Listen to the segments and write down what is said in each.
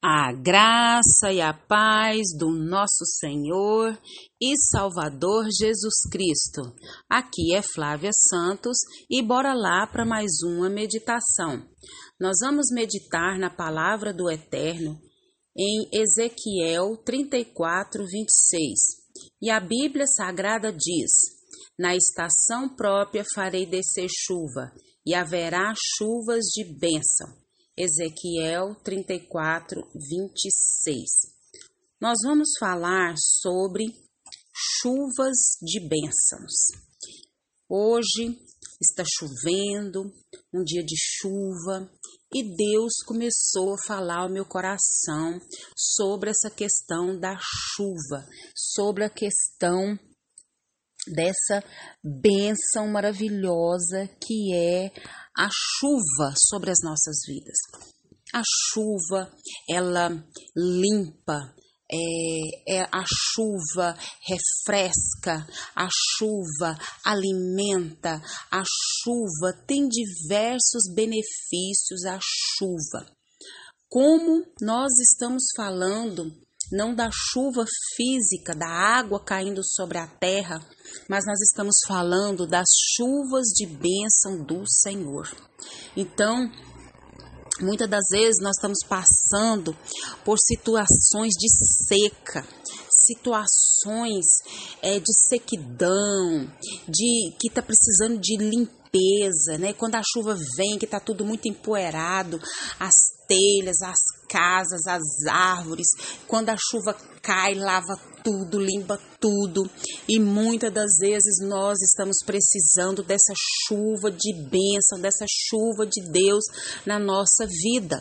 A graça e a paz do nosso Senhor e Salvador Jesus Cristo. Aqui é Flávia Santos e bora lá para mais uma meditação. Nós vamos meditar na palavra do Eterno em Ezequiel 34, 26. E a Bíblia Sagrada diz: Na estação própria farei descer chuva, e haverá chuvas de bênção Ezequiel 34, 26. Nós vamos falar sobre chuvas de bênçãos. Hoje está chovendo, um dia de chuva, e Deus começou a falar ao meu coração sobre essa questão da chuva, sobre a questão dessa bênção maravilhosa que é a chuva sobre as nossas vidas. A chuva, ela limpa, é, é, a chuva refresca, a chuva alimenta, a chuva tem diversos benefícios. A chuva, como nós estamos falando não da chuva física, da água caindo sobre a terra, mas nós estamos falando das chuvas de bênção do Senhor. Então, muitas das vezes nós estamos passando por situações de seca, situações é, de sequidão, de que está precisando de limpeza, né? Quando a chuva vem, que está tudo muito empoeirado, as telhas, as casas, as árvores. Quando a chuva cai, lava tudo, limpa tudo. E muitas das vezes nós estamos precisando dessa chuva de bênção, dessa chuva de Deus na nossa vida.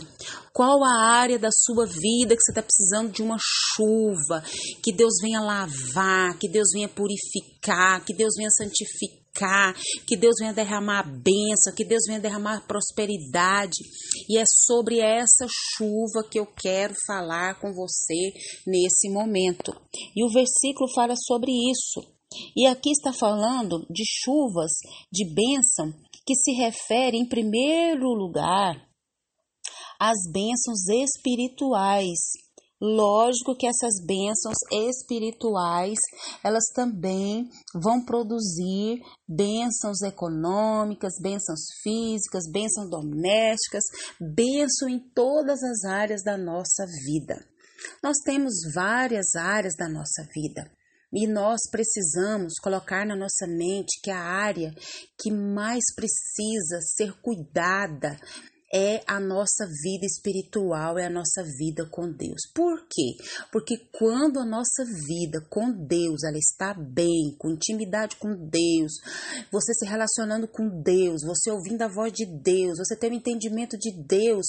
Qual a área da sua vida que você está precisando de uma chuva? Que Deus venha lavar, que Deus venha purificar, que Deus venha santificar que Deus venha derramar a bênção, que Deus venha derramar prosperidade. E é sobre essa chuva que eu quero falar com você nesse momento. E o versículo fala sobre isso. E aqui está falando de chuvas de bênção que se refere, em primeiro lugar, às bênçãos espirituais Lógico que essas bênçãos espirituais, elas também vão produzir bênçãos econômicas, bênçãos físicas, bênçãos domésticas, bênção em todas as áreas da nossa vida. Nós temos várias áreas da nossa vida. E nós precisamos colocar na nossa mente que a área que mais precisa ser cuidada, é a nossa vida espiritual, é a nossa vida com Deus. Por quê? Porque quando a nossa vida com Deus ela está bem, com intimidade com Deus, você se relacionando com Deus, você ouvindo a voz de Deus, você tem o um entendimento de Deus,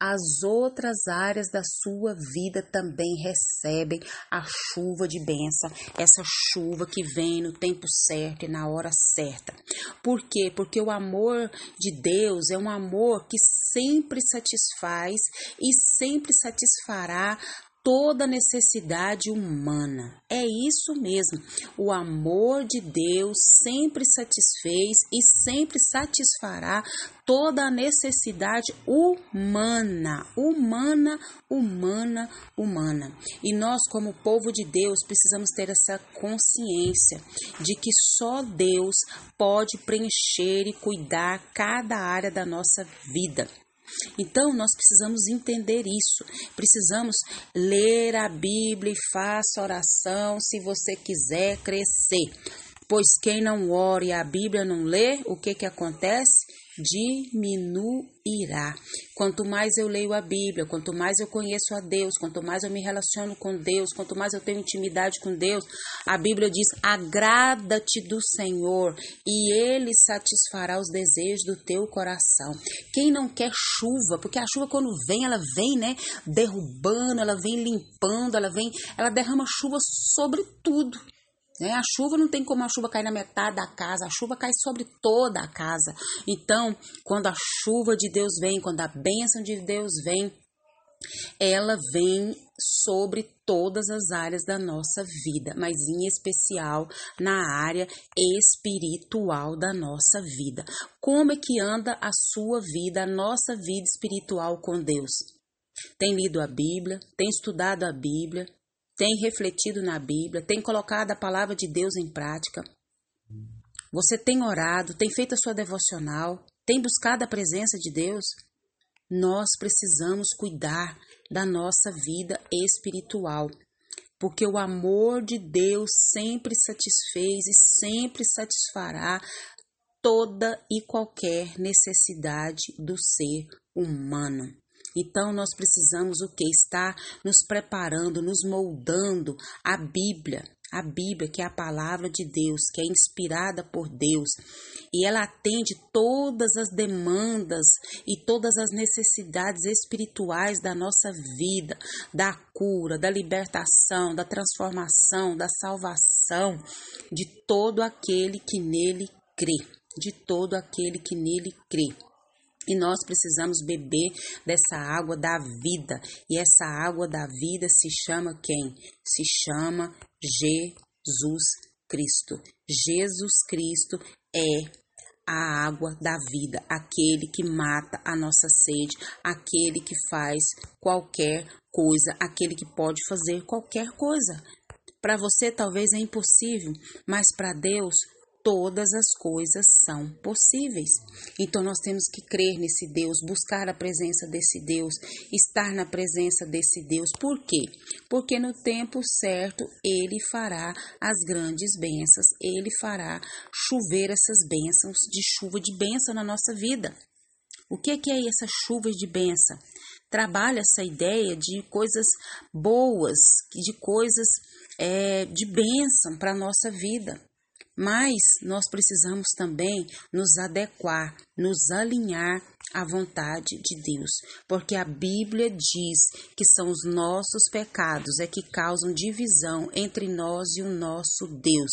as outras áreas da sua vida também recebem a chuva de bênção, essa chuva que vem no tempo certo e na hora certa. Por quê? Porque o amor de Deus é um amor que sempre satisfaz e sempre satisfará toda necessidade humana. É isso mesmo. O amor de Deus sempre satisfez e sempre satisfará toda a necessidade humana, humana, humana, humana. E nós, como povo de Deus, precisamos ter essa consciência de que só Deus pode preencher e cuidar cada área da nossa vida. Então, nós precisamos entender isso. Precisamos ler a Bíblia e faça oração se você quiser crescer. Pois quem não ora e a Bíblia não lê, o que que acontece? diminuirá. Quanto mais eu leio a Bíblia, quanto mais eu conheço a Deus, quanto mais eu me relaciono com Deus, quanto mais eu tenho intimidade com Deus, a Bíblia diz: agrada-te do Senhor e Ele satisfará os desejos do teu coração. Quem não quer chuva, porque a chuva quando vem, ela vem, né, derrubando, ela vem limpando, ela vem, ela derrama chuva sobre tudo. Né? A chuva não tem como a chuva cair na metade da casa, a chuva cai sobre toda a casa. Então, quando a chuva de Deus vem, quando a bênção de Deus vem, ela vem sobre todas as áreas da nossa vida, mas em especial na área espiritual da nossa vida. Como é que anda a sua vida, a nossa vida espiritual com Deus? tem lido a Bíblia, tem estudado a Bíblia, tem refletido na Bíblia, tem colocado a palavra de Deus em prática. Você tem orado, tem feito a sua devocional, tem buscado a presença de Deus? Nós precisamos cuidar da nossa vida espiritual, porque o amor de Deus sempre satisfez e sempre satisfará toda e qualquer necessidade do ser humano. Então nós precisamos o que? Estar nos preparando, nos moldando a Bíblia, a Bíblia, que é a palavra de Deus, que é inspirada por Deus, e ela atende todas as demandas e todas as necessidades espirituais da nossa vida, da cura, da libertação, da transformação, da salvação de todo aquele que nele crê, de todo aquele que nele crê. E nós precisamos beber dessa água da vida. E essa água da vida se chama quem? Se chama Jesus Cristo. Jesus Cristo é a água da vida, aquele que mata a nossa sede, aquele que faz qualquer coisa, aquele que pode fazer qualquer coisa. Para você talvez é impossível, mas para Deus todas as coisas são possíveis. Então nós temos que crer nesse Deus, buscar a presença desse Deus, estar na presença desse Deus. Por quê? Porque no tempo certo ele fará as grandes bênçãos, ele fará chover essas bênçãos de chuva de bênção na nossa vida. O que é essa chuva de bênção? Trabalha essa ideia de coisas boas, de coisas é, de bênção para a nossa vida. Mas nós precisamos também nos adequar, nos alinhar à vontade de Deus, porque a Bíblia diz que são os nossos pecados é que causam divisão entre nós e o nosso Deus.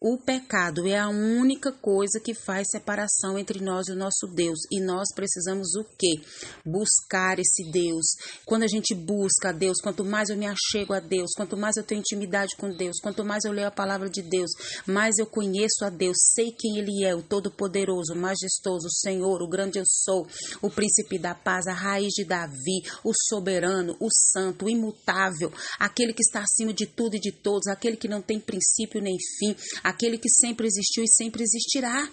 O pecado é a única coisa que faz separação entre nós e o nosso Deus. E nós precisamos o quê? Buscar esse Deus. Quando a gente busca a Deus, quanto mais eu me achego a Deus, quanto mais eu tenho intimidade com Deus, quanto mais eu leio a palavra de Deus, mais eu conheço a Deus, sei quem Ele é, o Todo-Poderoso, o Majestoso, o Senhor, o Grande Eu Sou, o Príncipe da Paz, a Raiz de Davi, o Soberano, o Santo, o Imutável, aquele que está acima de tudo e de todos, aquele que não tem princípio nem fim aquele que sempre existiu e sempre existirá.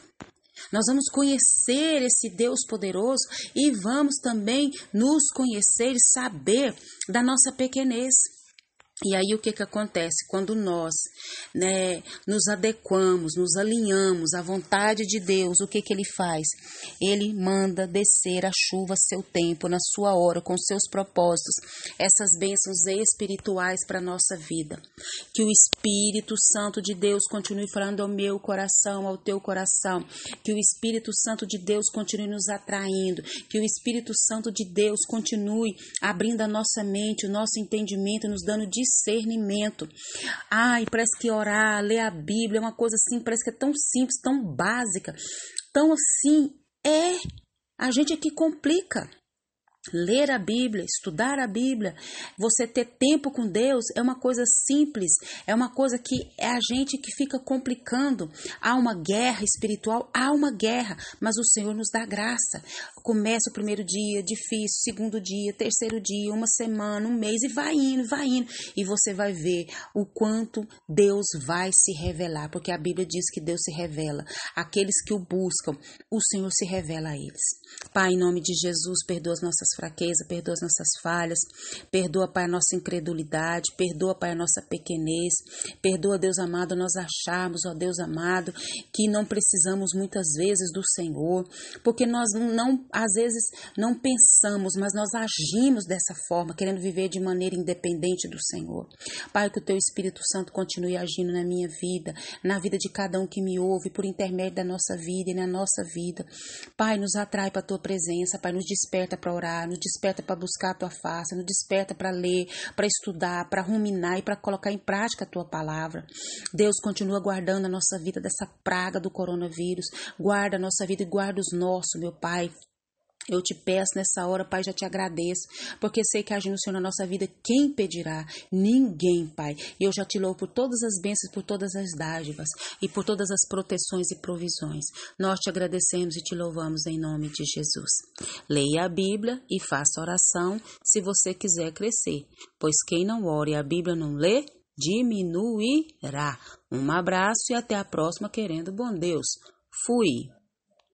Nós vamos conhecer esse Deus poderoso e vamos também nos conhecer e saber da nossa pequenez. E aí o que que acontece quando nós, né, nos adequamos, nos alinhamos à vontade de Deus? O que que ele faz? Ele manda descer a chuva a seu tempo, na sua hora, com seus propósitos, essas bênçãos espirituais para nossa vida. Que o Espírito Santo de Deus continue falando ao meu coração, ao teu coração. Que o Espírito Santo de Deus continue nos atraindo. Que o Espírito Santo de Deus continue abrindo a nossa mente, o nosso entendimento, nos dando discernimento. Ai, parece que orar, ler a Bíblia é uma coisa assim, parece que é tão simples, tão básica, tão assim. É, a gente é que complica. Ler a Bíblia, estudar a Bíblia, você ter tempo com Deus é uma coisa simples, é uma coisa que é a gente que fica complicando. Há uma guerra espiritual, há uma guerra, mas o Senhor nos dá graça. Começa o primeiro dia, difícil, segundo dia, terceiro dia, uma semana, um mês e vai indo, vai indo. E você vai ver o quanto Deus vai se revelar, porque a Bíblia diz que Deus se revela. Aqueles que o buscam, o Senhor se revela a eles. Pai, em nome de Jesus, perdoa as nossas fraquezas, perdoa as nossas falhas, perdoa, Pai, a nossa incredulidade, perdoa, Pai, a nossa pequenez, perdoa, Deus amado, nós acharmos, ó Deus amado, que não precisamos muitas vezes do Senhor, porque nós não, às vezes, não pensamos, mas nós agimos dessa forma, querendo viver de maneira independente do Senhor. Pai, que o Teu Espírito Santo continue agindo na minha vida, na vida de cada um que me ouve, por intermédio da nossa vida e na nossa vida. Pai, nos atrai para a Tua presença, Pai, nos desperta para orar, nos desperta para buscar a tua face, nos desperta para ler, para estudar, para ruminar e para colocar em prática a tua palavra. Deus continua guardando a nossa vida dessa praga do coronavírus. Guarda a nossa vida e guarda os nossos, meu Pai. Eu te peço nessa hora, Pai, já te agradeço, porque sei que agindo o Senhor na nossa vida, quem pedirá? Ninguém, Pai. E eu já te louvo por todas as bênçãos, por todas as dádivas e por todas as proteções e provisões. Nós te agradecemos e te louvamos em nome de Jesus. Leia a Bíblia e faça oração se você quiser crescer, pois quem não ora e a Bíblia não lê, diminuirá. Um abraço e até a próxima, querendo bom Deus. Fui.